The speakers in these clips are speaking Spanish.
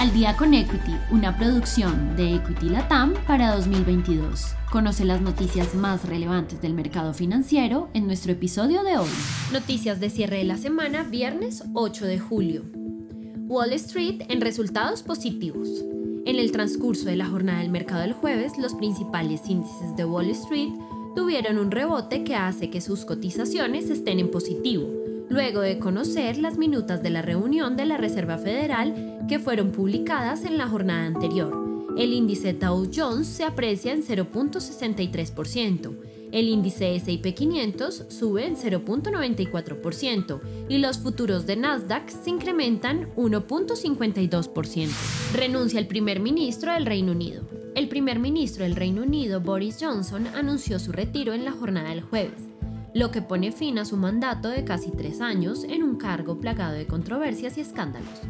Al día con Equity, una producción de Equity Latam para 2022. Conoce las noticias más relevantes del mercado financiero en nuestro episodio de hoy. Noticias de cierre de la semana, viernes 8 de julio. Wall Street en resultados positivos. En el transcurso de la jornada del mercado del jueves, los principales índices de Wall Street tuvieron un rebote que hace que sus cotizaciones estén en positivo, luego de conocer las minutas de la reunión de la Reserva Federal que fueron publicadas en la jornada anterior. El índice Dow Jones se aprecia en 0.63%, el índice S&P 500 sube en 0.94% y los futuros de Nasdaq se incrementan 1.52%. Renuncia el primer ministro del Reino Unido. El primer ministro del Reino Unido, Boris Johnson, anunció su retiro en la jornada del jueves, lo que pone fin a su mandato de casi tres años en un cargo plagado de controversias y escándalos.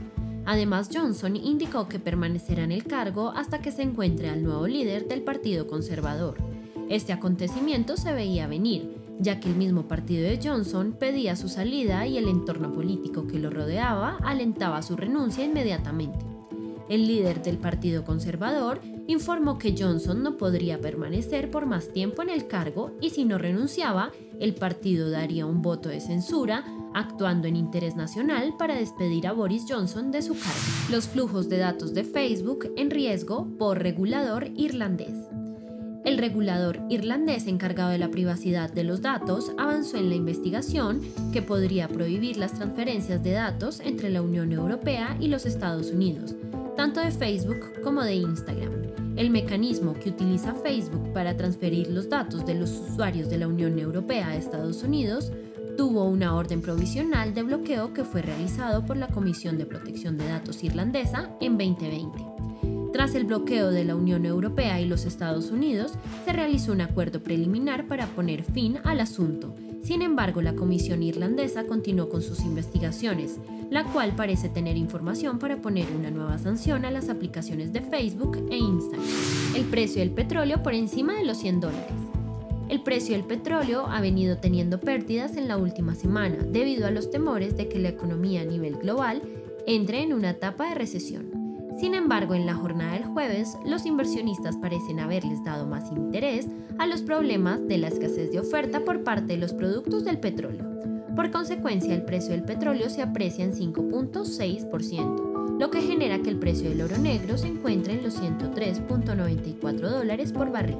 Además, Johnson indicó que permanecerá en el cargo hasta que se encuentre al nuevo líder del Partido Conservador. Este acontecimiento se veía venir, ya que el mismo partido de Johnson pedía su salida y el entorno político que lo rodeaba alentaba su renuncia inmediatamente. El líder del Partido Conservador informó que Johnson no podría permanecer por más tiempo en el cargo y si no renunciaba, el partido daría un voto de censura actuando en interés nacional para despedir a Boris Johnson de su cargo. Los flujos de datos de Facebook en riesgo por regulador irlandés. El regulador irlandés encargado de la privacidad de los datos avanzó en la investigación que podría prohibir las transferencias de datos entre la Unión Europea y los Estados Unidos, tanto de Facebook como de Instagram. El mecanismo que utiliza Facebook para transferir los datos de los usuarios de la Unión Europea a Estados Unidos tuvo una orden provisional de bloqueo que fue realizado por la Comisión de Protección de Datos irlandesa en 2020. Tras el bloqueo de la Unión Europea y los Estados Unidos, se realizó un acuerdo preliminar para poner fin al asunto. Sin embargo, la Comisión irlandesa continuó con sus investigaciones, la cual parece tener información para poner una nueva sanción a las aplicaciones de Facebook e Instagram. El precio del petróleo por encima de los 100 dólares. El precio del petróleo ha venido teniendo pérdidas en la última semana debido a los temores de que la economía a nivel global entre en una etapa de recesión. Sin embargo, en la jornada del jueves, los inversionistas parecen haberles dado más interés a los problemas de la escasez de oferta por parte de los productos del petróleo. Por consecuencia, el precio del petróleo se aprecia en 5.6% lo que genera que el precio del oro negro se encuentre en los 103.94 dólares por barril,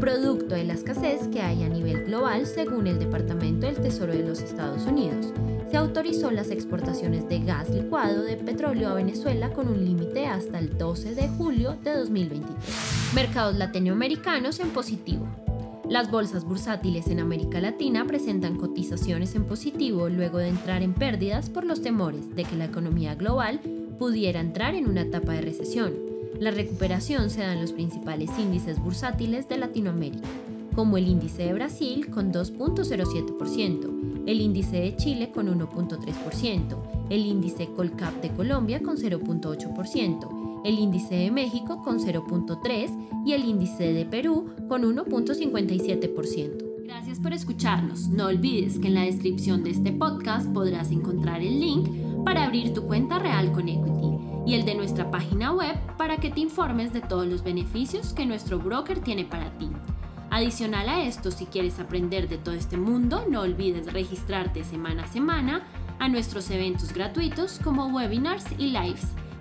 producto de la escasez que hay a nivel global según el Departamento del Tesoro de los Estados Unidos. Se autorizó las exportaciones de gas licuado de petróleo a Venezuela con un límite hasta el 12 de julio de 2023. Mercados latinoamericanos en positivo. Las bolsas bursátiles en América Latina presentan cotizaciones en positivo luego de entrar en pérdidas por los temores de que la economía global pudiera entrar en una etapa de recesión. La recuperación se da en los principales índices bursátiles de Latinoamérica, como el índice de Brasil con 2.07%, el índice de Chile con 1.3%, el índice Colcap de Colombia con 0.8%, el índice de México con 0.3% y el índice de Perú con 1.57%. Gracias por escucharnos. No olvides que en la descripción de este podcast podrás encontrar el link para abrir tu cuenta real con Equity y el de nuestra página web para que te informes de todos los beneficios que nuestro broker tiene para ti. Adicional a esto, si quieres aprender de todo este mundo, no olvides registrarte semana a semana a nuestros eventos gratuitos como webinars y lives.